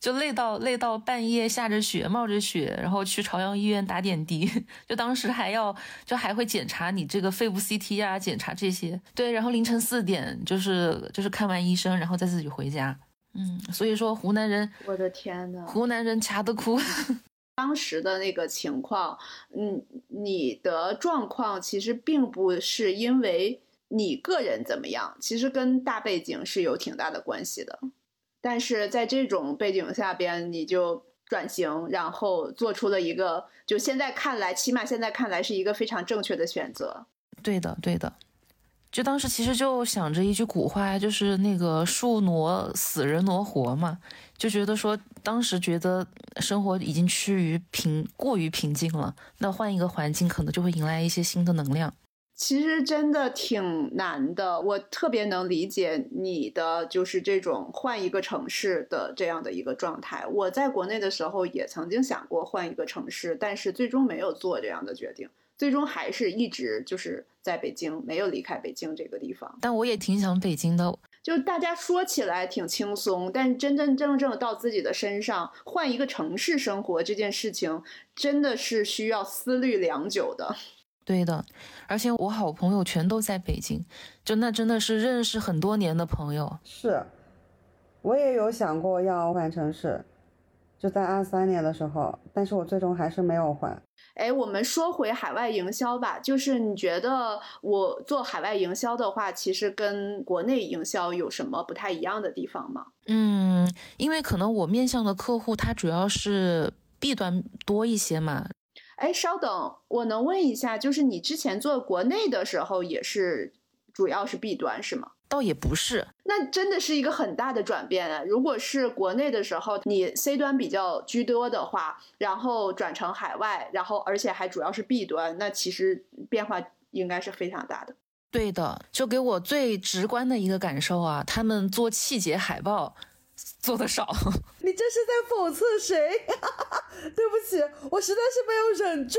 就累到累到半夜下着雪冒着雪，然后去朝阳医院打点滴，就当时还要就还会检查你这个肺部 CT 啊，检查这些。对，然后凌晨四点就是就是看完医生，然后再自己回家。嗯，所以说湖南人，我的天呐，湖南人掐得哭。当时的那个情况，嗯，你的状况其实并不是因为你个人怎么样，其实跟大背景是有挺大的关系的。但是在这种背景下边，你就转型，然后做出了一个，就现在看来，起码现在看来是一个非常正确的选择。对的，对的。就当时其实就想着一句古话，就是那个树挪死人挪活嘛，就觉得说当时觉得生活已经趋于平过于平静了，那换一个环境可能就会迎来一些新的能量。其实真的挺难的，我特别能理解你的就是这种换一个城市的这样的一个状态。我在国内的时候也曾经想过换一个城市，但是最终没有做这样的决定。最终还是一直就是在北京，没有离开北京这个地方。但我也挺想北京的，就大家说起来挺轻松，但真真正正到自己的身上，换一个城市生活这件事情，真的是需要思虑良久的。对的，而且我好朋友全都在北京，就那真的是认识很多年的朋友。是，我也有想过要换城市，就在二三年的时候，但是我最终还是没有换。哎，我们说回海外营销吧，就是你觉得我做海外营销的话，其实跟国内营销有什么不太一样的地方吗？嗯，因为可能我面向的客户他主要是 B 端多一些嘛。哎，稍等，我能问一下，就是你之前做国内的时候也是主要是 B 端是吗？倒也不是，那真的是一个很大的转变啊！如果是国内的时候，你 C 端比较居多的话，然后转成海外，然后而且还主要是 B 端，那其实变化应该是非常大的。对的，就给我最直观的一个感受啊，他们做气节海报。做的少，你这是在讽刺谁？对不起，我实在是没有忍住，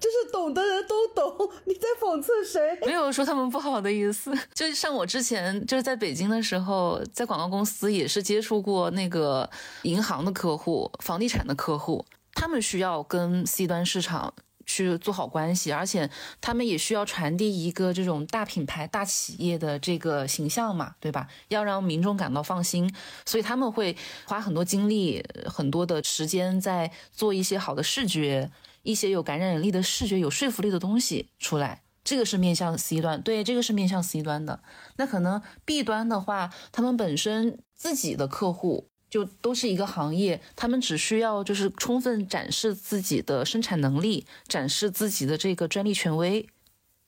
就是懂的人都懂。你在讽刺谁？没有说他们不好的意思。就像我之前就是在北京的时候，在广告公司也是接触过那个银行的客户、房地产的客户，他们需要跟 C 端市场。去做好关系，而且他们也需要传递一个这种大品牌、大企业的这个形象嘛，对吧？要让民众感到放心，所以他们会花很多精力、很多的时间在做一些好的视觉、一些有感染力的视觉、有说服力的东西出来。这个是面向 C 端，对，这个是面向 C 端的。那可能 B 端的话，他们本身自己的客户。就都是一个行业，他们只需要就是充分展示自己的生产能力，展示自己的这个专利权威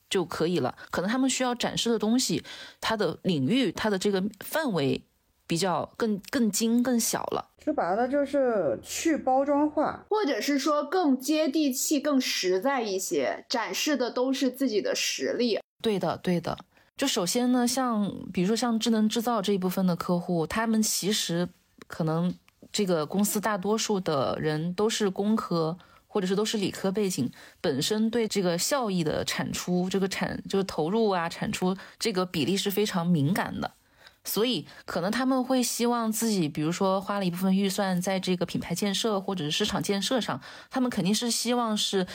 就可以了。可能他们需要展示的东西，它的领域、它的这个范围比较更更精、更小了。说白了就是去包装化，或者是说更接地气、更实在一些，展示的都是自己的实力。对的，对的。就首先呢，像比如说像智能制造这一部分的客户，他们其实。可能这个公司大多数的人都是工科，或者是都是理科背景，本身对这个效益的产出，这个产就是投入啊，产出这个比例是非常敏感的，所以可能他们会希望自己，比如说花了一部分预算在这个品牌建设或者是市场建设上，他们肯定是希望是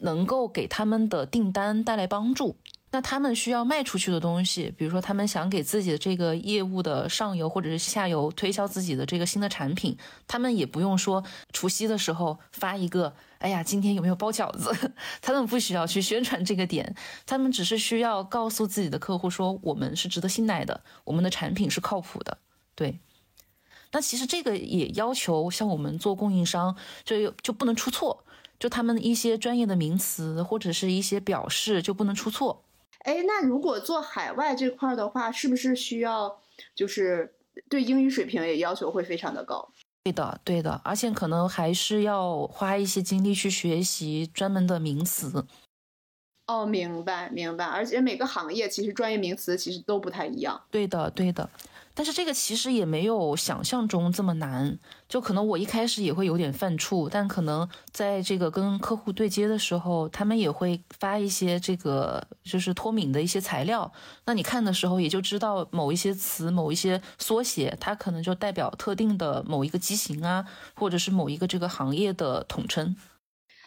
能够给他们的订单带来帮助。那他们需要卖出去的东西，比如说他们想给自己的这个业务的上游或者是下游推销自己的这个新的产品，他们也不用说除夕的时候发一个，哎呀，今天有没有包饺子？他们不需要去宣传这个点，他们只是需要告诉自己的客户说，我们是值得信赖的，我们的产品是靠谱的。对，那其实这个也要求像我们做供应商，就就不能出错，就他们一些专业的名词或者是一些表示就不能出错。哎，那如果做海外这块的话，是不是需要就是对英语水平也要求会非常的高？对的，对的，而且可能还是要花一些精力去学习专门的名词。哦，明白明白，而且每个行业其实专业名词其实都不太一样。对的，对的。但是这个其实也没有想象中这么难，就可能我一开始也会有点犯怵，但可能在这个跟客户对接的时候，他们也会发一些这个就是脱敏的一些材料，那你看的时候也就知道某一些词、某一些缩写，它可能就代表特定的某一个机型啊，或者是某一个这个行业的统称。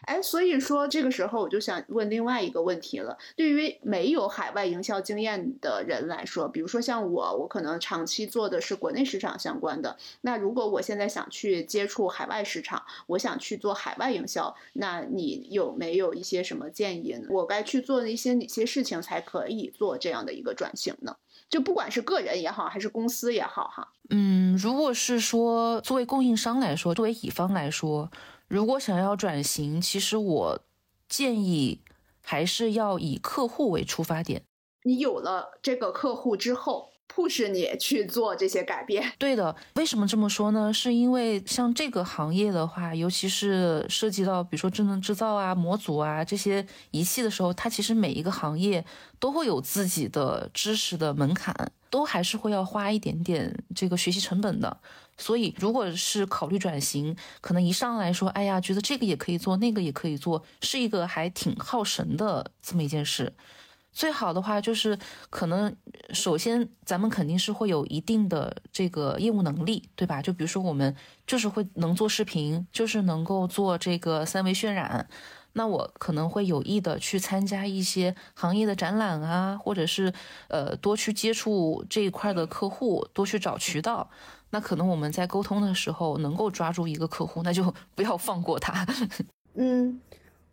哎，所以说这个时候我就想问另外一个问题了。对于没有海外营销经验的人来说，比如说像我，我可能长期做的是国内市场相关的。那如果我现在想去接触海外市场，我想去做海外营销，那你有没有一些什么建议？我该去做一些哪些事情才可以做这样的一个转型呢？就不管是个人也好，还是公司也好，哈。嗯，如果是说作为供应商来说，作为乙方来说。如果想要转型，其实我建议还是要以客户为出发点。你有了这个客户之后迫使你去做这些改变。对的，为什么这么说呢？是因为像这个行业的话，尤其是涉及到比如说智能制造啊、模组啊这些仪器的时候，它其实每一个行业都会有自己的知识的门槛，都还是会要花一点点这个学习成本的。所以，如果是考虑转型，可能一上来说，哎呀，觉得这个也可以做，那个也可以做，是一个还挺耗神的这么一件事。最好的话就是，可能首先咱们肯定是会有一定的这个业务能力，对吧？就比如说我们就是会能做视频，就是能够做这个三维渲染，那我可能会有意的去参加一些行业的展览啊，或者是呃多去接触这一块的客户，多去找渠道。那可能我们在沟通的时候能够抓住一个客户，那就不要放过他。嗯，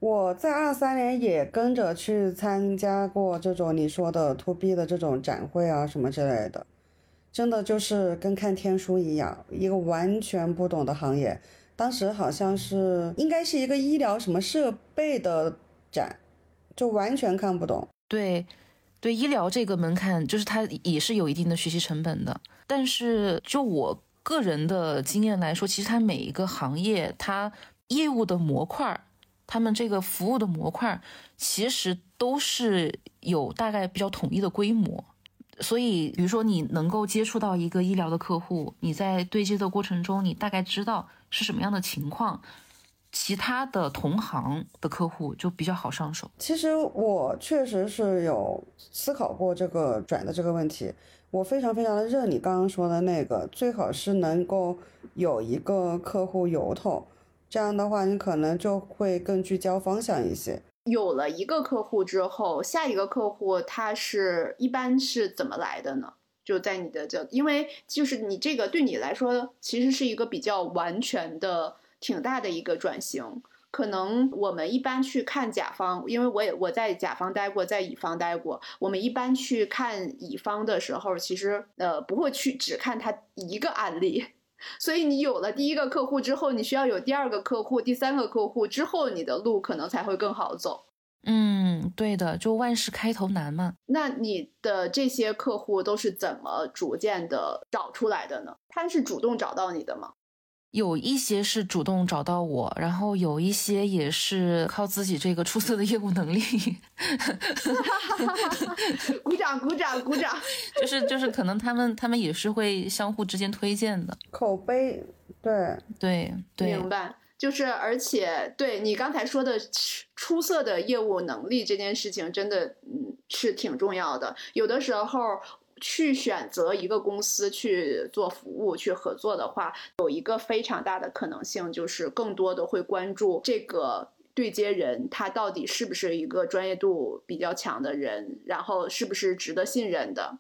我在二三年也跟着去参加过这种你说的 to B 的这种展会啊什么之类的，真的就是跟看天书一样，一个完全不懂的行业。当时好像是应该是一个医疗什么设备的展，就完全看不懂。对。对医疗这个门槛，就是它也是有一定的学习成本的。但是就我个人的经验来说，其实它每一个行业，它业务的模块，他们这个服务的模块，其实都是有大概比较统一的规模。所以，比如说你能够接触到一个医疗的客户，你在对接的过程中，你大概知道是什么样的情况。其他的同行的客户就比较好上手。其实我确实是有思考过这个转的这个问题。我非常非常的认你刚刚说的那个，最好是能够有一个客户由头，这样的话你可能就会更聚焦方向一些。有了一个客户之后，下一个客户他是一般是怎么来的呢？就在你的这，因为就是你这个对你来说其实是一个比较完全的。挺大的一个转型，可能我们一般去看甲方，因为我也我在甲方待过，在乙方待过。我们一般去看乙方的时候，其实呃不会去只看他一个案例，所以你有了第一个客户之后，你需要有第二个客户、第三个客户之后，你的路可能才会更好走。嗯，对的，就万事开头难嘛。那你的这些客户都是怎么逐渐的找出来的呢？他是主动找到你的吗？有一些是主动找到我，然后有一些也是靠自己这个出色的业务能力。鼓掌鼓掌鼓掌！就是 就是，可能他们他们也是会相互之间推荐的，口碑。对对对，明白。就是而且对你刚才说的出色的业务能力这件事情，真的嗯是挺重要的。有的时候。去选择一个公司去做服务、去合作的话，有一个非常大的可能性，就是更多的会关注这个对接人，他到底是不是一个专业度比较强的人，然后是不是值得信任的。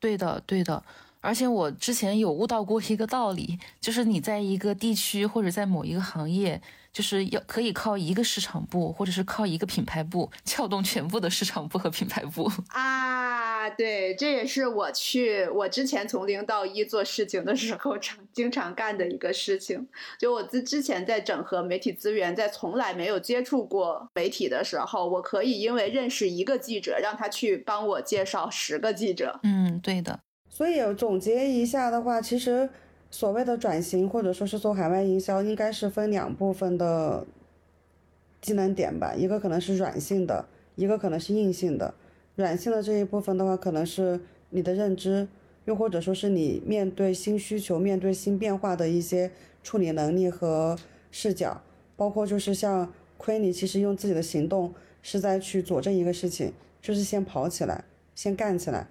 对的，对的。而且我之前有悟到过一个道理，就是你在一个地区或者在某一个行业。就是要可以靠一个市场部，或者是靠一个品牌部撬动全部的市场部和品牌部 啊！对，这也是我去我之前从零到一做事情的时候常经常干的一个事情。就我之之前在整合媒体资源，在从来没有接触过媒体的时候，我可以因为认识一个记者，让他去帮我介绍十个记者。嗯，对的。所以总结一下的话，其实。所谓的转型，或者说是做海外营销，应该是分两部分的技能点吧。一个可能是软性的，一个可能是硬性的。软性的这一部分的话，可能是你的认知，又或者说是你面对新需求、面对新变化的一些处理能力和视角。包括就是像亏你，其实用自己的行动是在去佐证一个事情，就是先跑起来，先干起来，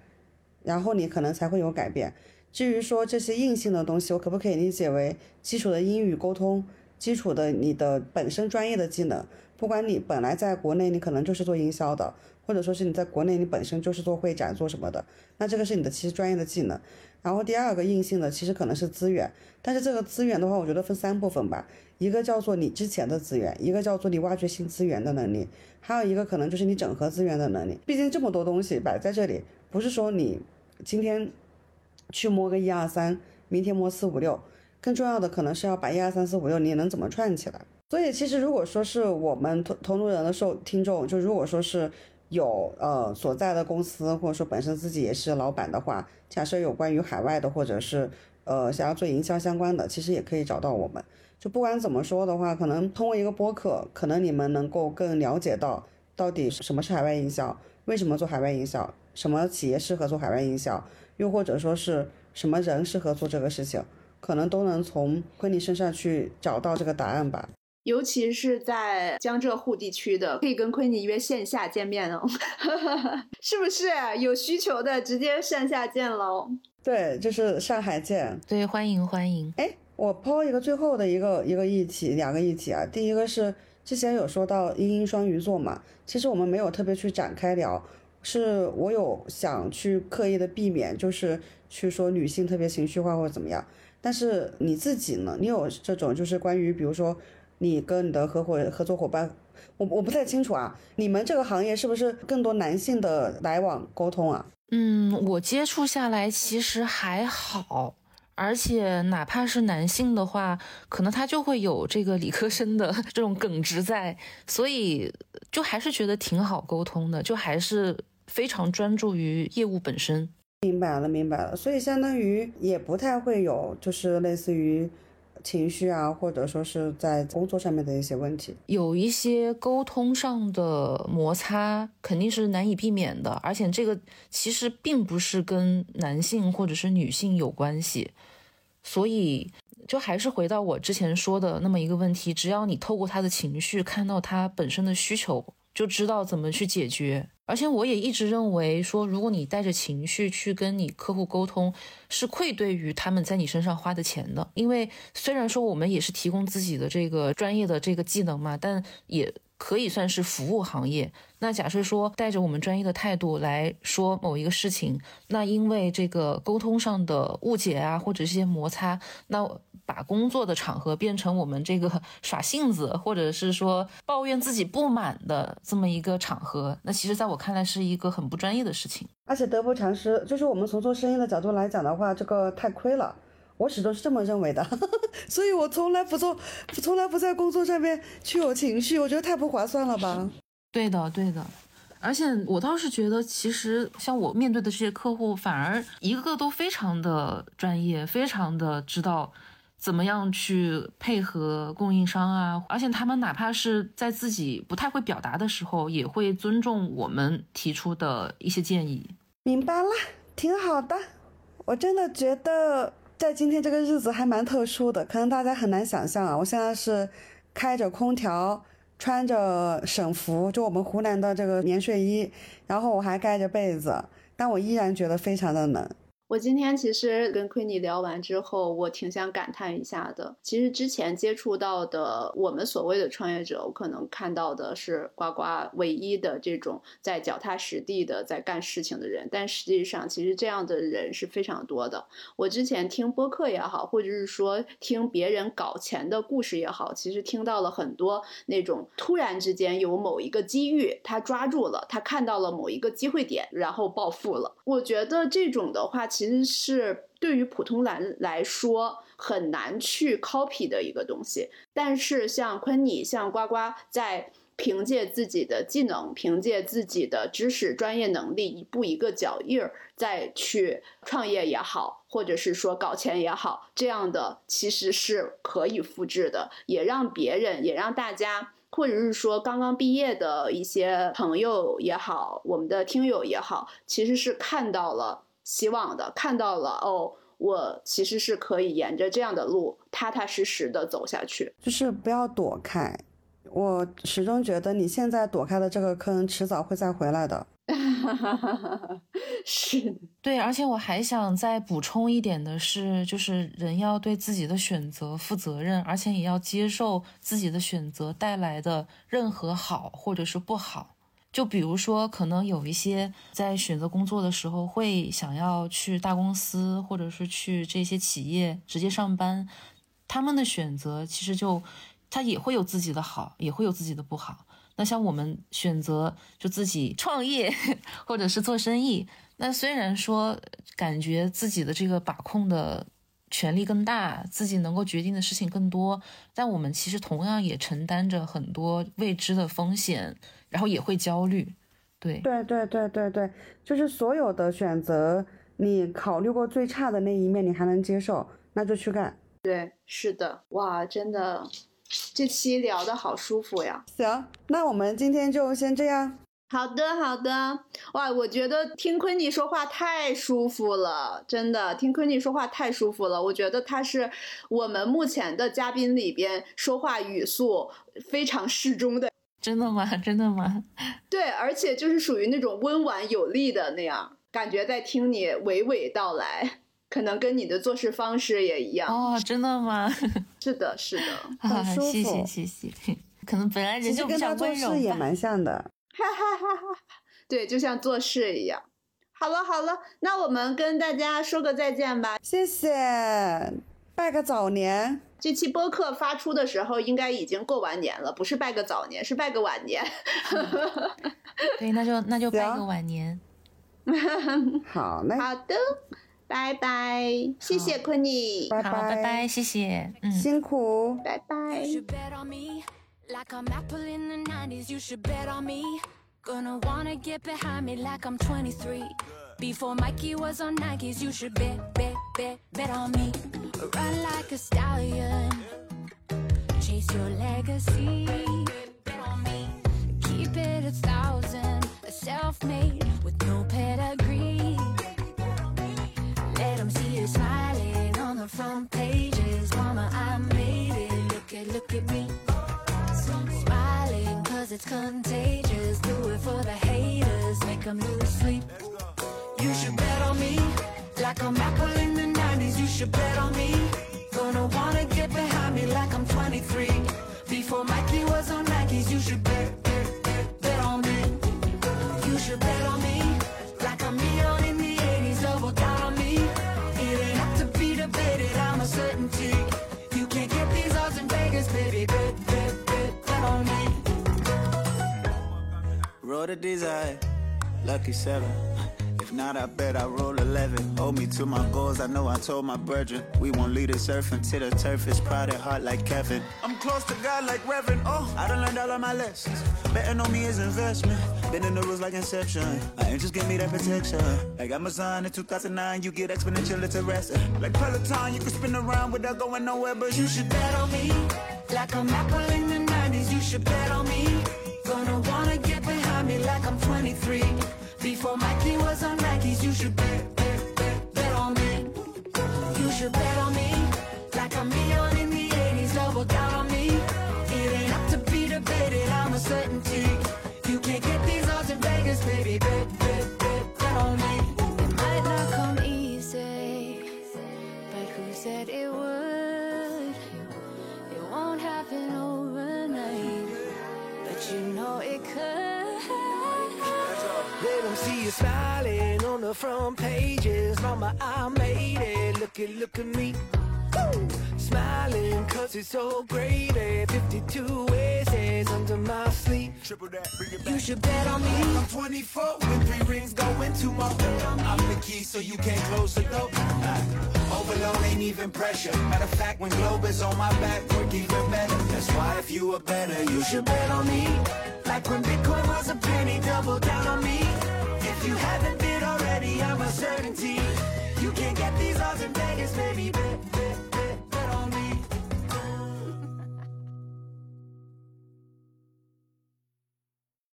然后你可能才会有改变。至于说这些硬性的东西，我可不可以理解为基础的英语沟通，基础的你的本身专业的技能，不管你本来在国内你可能就是做营销的，或者说是你在国内你本身就是做会展做什么的，那这个是你的其实专业的技能。然后第二个硬性的其实可能是资源，但是这个资源的话，我觉得分三部分吧，一个叫做你之前的资源，一个叫做你挖掘新资源的能力，还有一个可能就是你整合资源的能力。毕竟这么多东西摆在这里，不是说你今天去摸个一二三，明天摸四五六，更重要的可能是要把一二三四五六你能怎么串起来。所以其实如果说是我们同同路人的受听众，就如果说是。有呃所在的公司，或者说本身自己也是老板的话，假设有关于海外的，或者是呃想要做营销相关的，其实也可以找到我们。就不管怎么说的话，可能通过一个播客，可能你们能够更了解到到底什么是海外营销，为什么做海外营销，什么企业适合做海外营销，又或者说是什么人适合做这个事情，可能都能从昆尼身上去找到这个答案吧。尤其是在江浙沪地区的，可以跟昆尼约线下见面哦，是不是？有需求的直接线下见喽。对，就是上海见。对，欢迎欢迎。哎，我抛一个最后的一个一个议题，两个议题啊。第一个是之前有说到阴阴双鱼座嘛，其实我们没有特别去展开聊，是我有想去刻意的避免，就是去说女性特别情绪化或者怎么样。但是你自己呢？你有这种就是关于比如说。你跟你的合伙合作伙伴，我我不太清楚啊。你们这个行业是不是更多男性的来往沟通啊？嗯，我接触下来其实还好，而且哪怕是男性的话，可能他就会有这个理科生的这种耿直在，所以就还是觉得挺好沟通的，就还是非常专注于业务本身。明白了，明白了。所以相当于也不太会有，就是类似于。情绪啊，或者说是在工作上面的一些问题，有一些沟通上的摩擦肯定是难以避免的，而且这个其实并不是跟男性或者是女性有关系，所以就还是回到我之前说的那么一个问题，只要你透过他的情绪看到他本身的需求，就知道怎么去解决。而且我也一直认为说，如果你带着情绪去跟你客户沟通，是愧对于他们在你身上花的钱的。因为虽然说我们也是提供自己的这个专业的这个技能嘛，但也可以算是服务行业。那假设说带着我们专业的态度来说某一个事情，那因为这个沟通上的误解啊，或者一些摩擦，那。把工作的场合变成我们这个 耍性子，或者是说抱怨自己不满的这么一个场合，那其实在我看来是一个很不专业的事情，而且得不偿失。就是我们从做生意的角度来讲的话，这个太亏了。我始终是这么认为的，所以我从来不做，从来不在工作上面去有情绪，我觉得太不划算了吧。对的，对的。而且我倒是觉得，其实像我面对的这些客户，反而一个个都非常的专业，非常的知道。怎么样去配合供应商啊？而且他们哪怕是在自己不太会表达的时候，也会尊重我们提出的一些建议。明白了，挺好的。我真的觉得在今天这个日子还蛮特殊的，可能大家很难想象啊。我现在是开着空调，穿着省服，就我们湖南的这个棉睡衣，然后我还盖着被子，但我依然觉得非常的冷。我今天其实跟奎尼聊完之后，我挺想感叹一下的。其实之前接触到的我们所谓的创业者，我可能看到的是呱呱唯一的这种在脚踏实地的在干事情的人，但实际上其实这样的人是非常多的。我之前听播客也好，或者是说听别人搞钱的故事也好，其实听到了很多那种突然之间有某一个机遇，他抓住了，他看到了某一个机会点，然后暴富了。我觉得这种的话，其其实是对于普通人来说很难去 copy 的一个东西，但是像昆尼、像呱呱，在凭借自己的技能、凭借自己的知识、专业能力，一步一个脚印儿再去创业也好，或者是说搞钱也好，这样的其实是可以复制的，也让别人，也让大家，或者是说刚刚毕业的一些朋友也好，我们的听友也好，其实是看到了。希望的看到了哦，我其实是可以沿着这样的路踏踏实实的走下去，就是不要躲开。我始终觉得你现在躲开的这个坑，迟早会再回来的。是，对，而且我还想再补充一点的是，就是人要对自己的选择负责任，而且也要接受自己的选择带来的任何好或者是不好。就比如说，可能有一些在选择工作的时候会想要去大公司，或者是去这些企业直接上班，他们的选择其实就他也会有自己的好，也会有自己的不好。那像我们选择就自己创业，或者是做生意，那虽然说感觉自己的这个把控的权力更大，自己能够决定的事情更多，但我们其实同样也承担着很多未知的风险，然后也会焦虑。对，对对对对对，就是所有的选择，你考虑过最差的那一面，你还能接受，那就去干。对，是的，哇，真的。这期聊的好舒服呀！行，那我们今天就先这样。好的，好的。哇，我觉得听昆妮说话太舒服了，真的，听昆妮说话太舒服了。我觉得他是我们目前的嘉宾里边说话语速非常适中的。真的吗？真的吗？对，而且就是属于那种温婉有力的那样，感觉在听你娓娓道来。可能跟你的做事方式也一样哦，真的吗？是的，是的，很舒服。谢谢，谢谢。可能本来人就比较温柔，也蛮像的。哈哈哈哈对，就像做事一样。好了，好了，那我们跟大家说个再见吧。谢谢，拜个早年。这期播客发出的时候，应该已经过完年了，不是拜个早年，是拜个晚年。对，那就那就拜个晚年。好嘞。好的。拜拜，谢谢昆妮，拜拜拜拜，谢谢，嗯，辛苦，拜拜。Like I'm Apple in the 90s, you should bet on me. Gonna wanna get behind me like I'm 23. Before Mikey was on Nikes, you should bet, bet, bet, bet on me. Run like a stallion, chase your legacy. Bet on me. Keep it a thousand, a self made with no pedigree. Let them see you smiling on the front pages. Mama, I made it. Look at, look at me. Smiling cause it's contagious. Do it for the haters. Make them lose sleep. You should bet on me. Like I'm Apple in the 90s. You should bet on me. Gonna wanna get behind me like I'm 23. Before Mikey was on Nikes. You should bet, bet, bet, bet on me. You should bet on me. Like I'm neon in the 80s. Double down on me. It ain't have to be debated, I'm a certainty. You can't get these odds in Vegas, baby. Bet, bet, bet, bet on me. Roll the desire, lucky seven. If not, I bet I roll 11. Hold me to my goals, I know I told my brethren. We won't lead us surf until the turf is proud and hot like Kevin. I'm close to God like Reverend. Oh, I done learned all of my lessons. Betting on me is investment. Been in the rules like Inception. My angels give me that protection. Like Amazon in 2009, you get exponential, a rest. Like Peloton, you can spin around without going nowhere, but You should bet on me. Like I'm Apple in the 90s, you should bet on me. Gonna wanna get behind me like I'm 23. Before Mikey was on Nikes, you should bet, bet, bet, bet on me. You should bet on me. Like a million in the 80s, double down on me. It ain't up to be debated, I'm a certainty. You can't get these odds in Vegas, baby. Bet, Let them see you smiling on the front pages. Mama, I made it. Look at, look at me. Woo! Smiling cause it's so great. 52 essays under my sleeve. Triple that, bring it You should bet on me. I'm 24 with three rings going to my I'm the key so you can't close the door. Ah, Overload ain't even pressure. Matter of fact, when Globe is on my back, work even better. That's why if you are better, you You should bet on me. Like when Bitcoin was a penny, double down on me. You haven't bid already, I'm a certainty. You can't get these odds in Vegas, baby. Bet,